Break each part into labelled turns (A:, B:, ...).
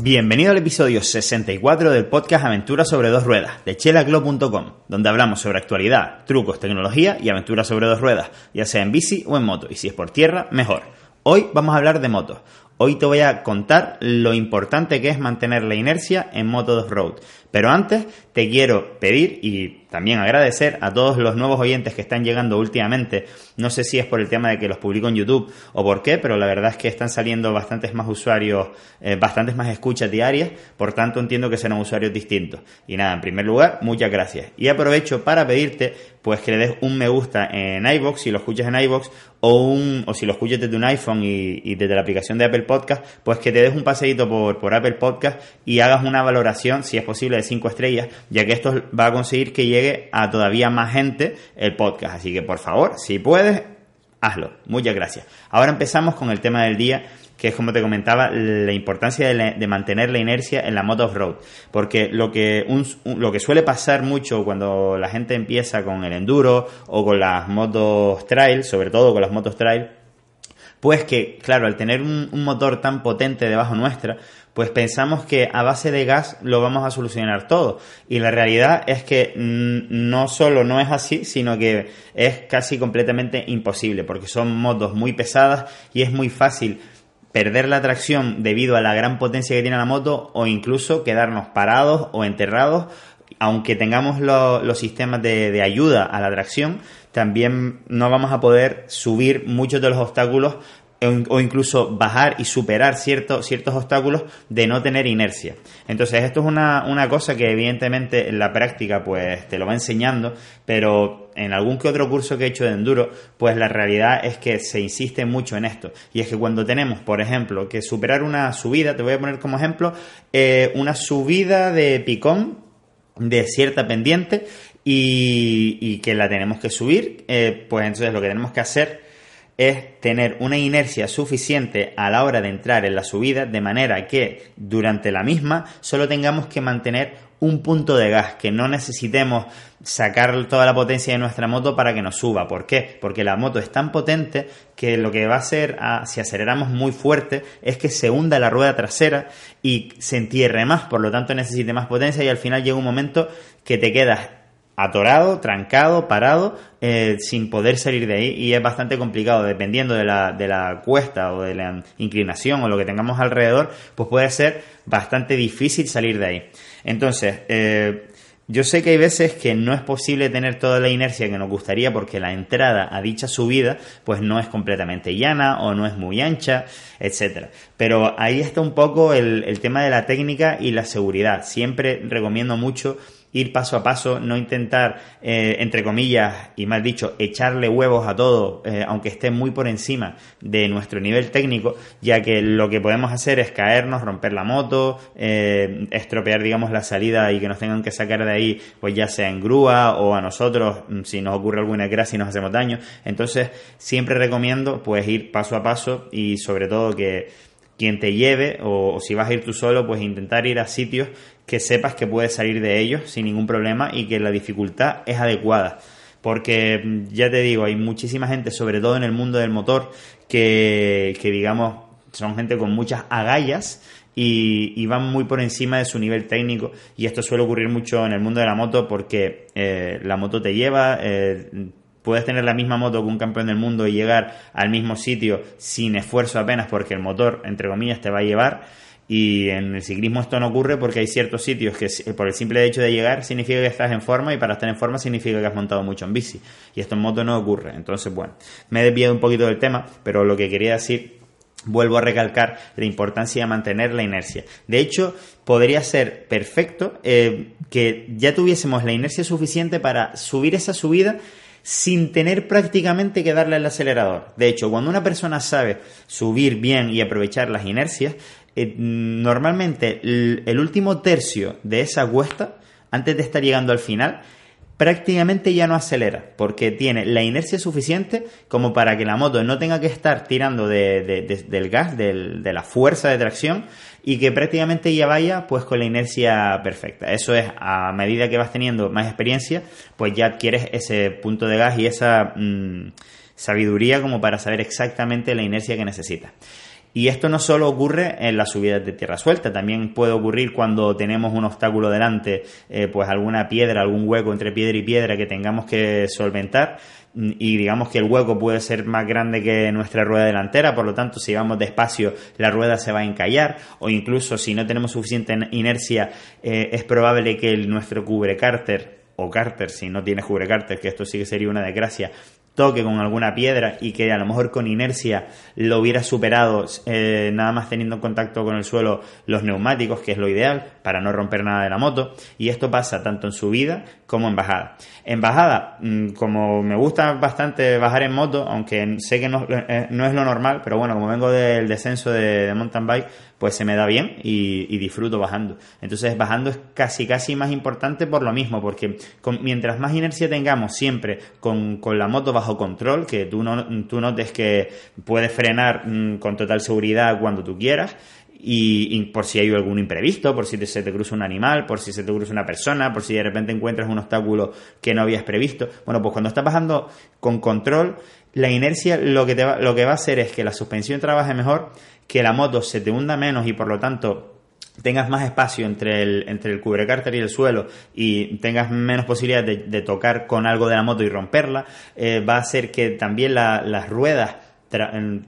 A: Bienvenido al episodio 64 del podcast Aventuras sobre dos ruedas de chelaclo.com, donde hablamos sobre actualidad, trucos, tecnología y aventuras sobre dos ruedas, ya sea en bici o en moto, y si es por tierra, mejor. Hoy vamos a hablar de motos. Hoy te voy a contar lo importante que es mantener la inercia en Moto 2 Road. Pero antes te quiero pedir y también agradecer a todos los nuevos oyentes que están llegando últimamente. No sé si es por el tema de que los publico en YouTube o por qué, pero la verdad es que están saliendo bastantes más usuarios, eh, bastantes más escuchas diarias, por tanto entiendo que serán usuarios distintos. Y nada, en primer lugar, muchas gracias. Y aprovecho para pedirte pues que le des un me gusta en iBox si lo escuchas en iBox o un o si lo escuchas desde un iPhone y, desde la aplicación de Apple Podcast, pues que te des un paseíto por, por Apple Podcast y hagas una valoración, si es posible, de 5 estrellas, ya que esto va a conseguir que llegue a todavía más gente el podcast. Así que por favor, si puedes, hazlo. Muchas gracias. Ahora empezamos con el tema del día que es como te comentaba, la importancia de, mantener la inercia en la moto off-road. Porque lo que, lo que suele pasar mucho cuando la gente empieza con el enduro o con las motos trail, sobre todo con las motos trail, pues que, claro, al tener un, un motor tan potente debajo nuestra, pues pensamos que a base de gas lo vamos a solucionar todo. Y la realidad es que no solo no es así, sino que es casi completamente imposible, porque son motos muy pesadas y es muy fácil perder la tracción debido a la gran potencia que tiene la moto o incluso quedarnos parados o enterrados aunque tengamos los sistemas de, de, ayuda a la tracción, también no vamos a poder subir muchos de los obstáculos o incluso bajar y superar ciertos, ciertos obstáculos de no tener inercia. Entonces esto es una, una, cosa que evidentemente en la práctica pues te lo va enseñando, pero en algún que otro curso que he hecho de enduro, pues la realidad es que se insiste mucho en esto. Y es que cuando tenemos, por ejemplo, que superar una subida, te voy a poner como ejemplo, eh, una subida de picón de cierta pendiente y, que la tenemos que subir, eh, pues entonces lo que tenemos que hacer es tener una inercia suficiente a la hora de entrar en la subida, de manera que durante la misma solo tengamos que mantener un punto de gas, que no necesitemos sacar toda la potencia de nuestra moto para que nos suba. ¿Por qué? Porque la moto es tan potente que lo que va a hacer, si aceleramos muy fuerte, es que se hunda la rueda trasera y se entierre más, por lo tanto necesite más potencia y al final llega un momento que te quedas atorado, trancado, parado, eh, sin poder salir de ahí y es bastante complicado, dependiendo de la, de la cuesta o de la inclinación o lo que tengamos alrededor, pues puede ser bastante difícil salir de ahí. Entonces, eh, yo sé que hay veces que no es posible tener toda la inercia que nos gustaría porque la entrada a dicha subida pues no es completamente llana o no es muy ancha, etcétera. Pero ahí está un poco el tema de la técnica y la seguridad. Siempre recomiendo mucho ir paso a paso, no intentar, eh, entre comillas, y mal dicho, echarle huevos a todo, eh, aunque esté muy por encima de nuestro nivel técnico, ya que lo que podemos hacer es caernos, romper la moto, eh, estropear, digamos, la salida y que nos tengan que sacar de ahí, pues ya sea en grúa o a nosotros, mm, si nos ocurre alguna gracia y nos hacemos daño. Entonces, siempre recomiendo, pues, ir paso a paso y sobre todo que quien te lleve o, si vas a ir tú solo, pues intentar ir a sitios que sepas que puedes salir de ellos sin ningún problema y que la dificultad es adecuada. Porque mm, ya te digo, hay muchísima gente, sobre todo en el mundo del motor, que, que digamos, son gente con muchas agallas y, van muy por encima de su nivel técnico. Y esto suele ocurrir mucho en el mundo de la moto porque eh, la moto te lleva, eh, puedes tener la misma moto que un campeón del mundo y llegar al mismo sitio sin esfuerzo apenas porque el motor, entre comillas, te va a llevar. Y en el ciclismo esto no ocurre porque hay ciertos sitios que por el simple hecho de llegar significa que estás en forma y para estar en forma significa que has montado mucho en bici. Y esto en moto no ocurre. Entonces, bueno, me he desviado un poquito del tema, pero lo que quería decir vuelvo a recalcar la importancia de mantener la inercia. De hecho, podría ser perfecto eh, que ya tuviésemos la inercia suficiente para subir esa subida sin tener prácticamente que darle al acelerador. De hecho, cuando una persona sabe subir bien y aprovechar las inercias, eh, normalmente el, último tercio de esa cuesta, antes de estar llegando al final, prácticamente ya no acelera, porque tiene la inercia suficiente como para que la moto no tenga que estar tirando del gas, de la fuerza de tracción, y que prácticamente ya vaya pues con la inercia perfecta. Eso es, a medida que vas teniendo más experiencia, pues ya adquieres ese punto de gas y esa mm, sabiduría como para saber exactamente la inercia que necesitas. Y esto no solo ocurre en las subidas de tierra suelta, también puede ocurrir cuando tenemos un obstáculo delante, eh, pues alguna piedra, algún hueco entre piedra y piedra que tengamos que solventar y digamos que el hueco puede ser más grande que nuestra rueda delantera, por lo tanto si vamos despacio la rueda se va a encallar o incluso si no tenemos suficiente inercia eh, es probable que nuestro cubre cárter o cárter si no tiene cubre cárter, que esto sí que sería una desgracia, toque con alguna piedra y que a lo mejor con inercia lo hubiera superado eh, nada más teniendo en contacto con el suelo los neumáticos, que es lo ideal para no romper nada de la moto. Y esto pasa tanto en subida como en bajada. En bajada, mm, como me gusta bastante bajar en moto, aunque sé que no, eh, no es lo normal, pero bueno, como vengo del descenso de, mountain bike, pues se me da bien y, disfruto bajando. Entonces bajando es casi casi más importante por lo mismo, porque mientras más inercia tengamos siempre con, con la moto bajo control, que tú, no, tú notes que puedes frenar mm, con total seguridad cuando tú quieras. Y, por si hay algún imprevisto, por si se te cruza un animal, por si se te cruza una persona, por si de repente encuentras un obstáculo que no habías previsto. Bueno, pues cuando estás bajando con control, la inercia lo que, te va, lo que va a hacer es que la suspensión trabaje mejor, que la moto se te hunda menos y por lo tanto tengas más espacio entre el, entre el cubrecárter y el suelo y tengas menos posibilidades de, tocar con algo de la moto y romperla, eh, va a hacer que también las ruedas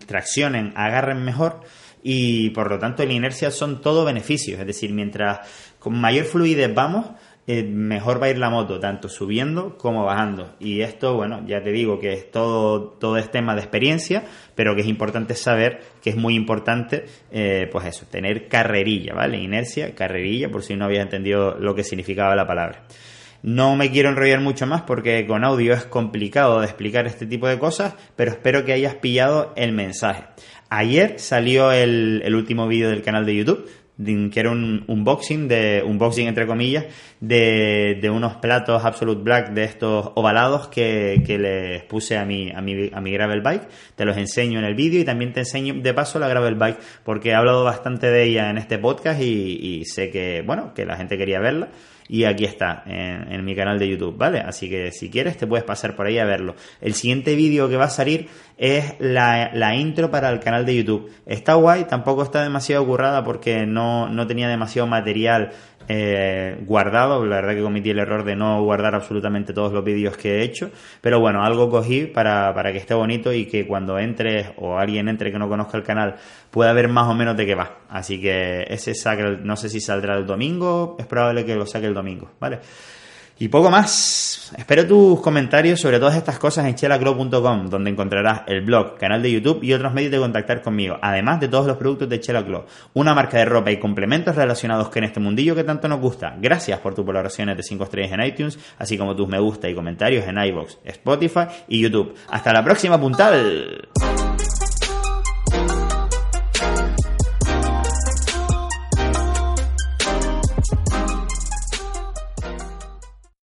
A: traccionen, agarren mejor y por lo tanto la inercia son todo beneficios. Es decir, mientras con mayor fluidez vamos, eh, mejor va a ir la moto, tanto subiendo como bajando. Y esto, bueno, ya te digo que es todo, todo es tema de experiencia, pero que es importante saber que es muy importante, eh, pues eso, tener carrerilla, ¿vale? Inercia, carrerilla, por si no habías entendido lo que significaba la palabra. No me quiero enrollar mucho más porque con audio es complicado de explicar este tipo de cosas, pero espero que hayas pillado el mensaje. Ayer salió el, el último vídeo del canal de YouTube que era un unboxing, de, unboxing entre comillas, de, de unos platos Absolute Black de estos ovalados que, que les puse a mi, a, mi, a mi gravel bike. Te los enseño en el vídeo y también te enseño de paso la gravel bike porque he hablado bastante de ella en este podcast y, sé que, bueno, que la gente quería verla y aquí está en, mi canal de YouTube, ¿vale? Así que si quieres te puedes pasar por ahí a verlo. El siguiente vídeo que va a salir es la, la, intro para el canal de YouTube. Está guay, tampoco está demasiado currada porque no, no tenía demasiado material eh, guardado. La verdad que cometí el error de no guardar absolutamente todos los vídeos que he hecho. Pero bueno, algo cogí para, para que esté bonito y que cuando entres o alguien entre que no conozca el canal pueda ver más o menos de qué va. Así que ese saque, no sé si saldrá el domingo, es probable que lo saque el domingo, ¿vale? Y poco más. Espero tus comentarios sobre todas estas cosas en chelaclo.com, donde encontrarás el blog, canal de YouTube y otros medios de contactar conmigo, además de todos los productos de Chela una marca de ropa y complementos relacionados con este mundillo que tanto nos gusta. Gracias por tus valoraciones de 5 estrellas en iTunes, así como tus me gusta y comentarios en iBox, Spotify y YouTube. Hasta la próxima puntal.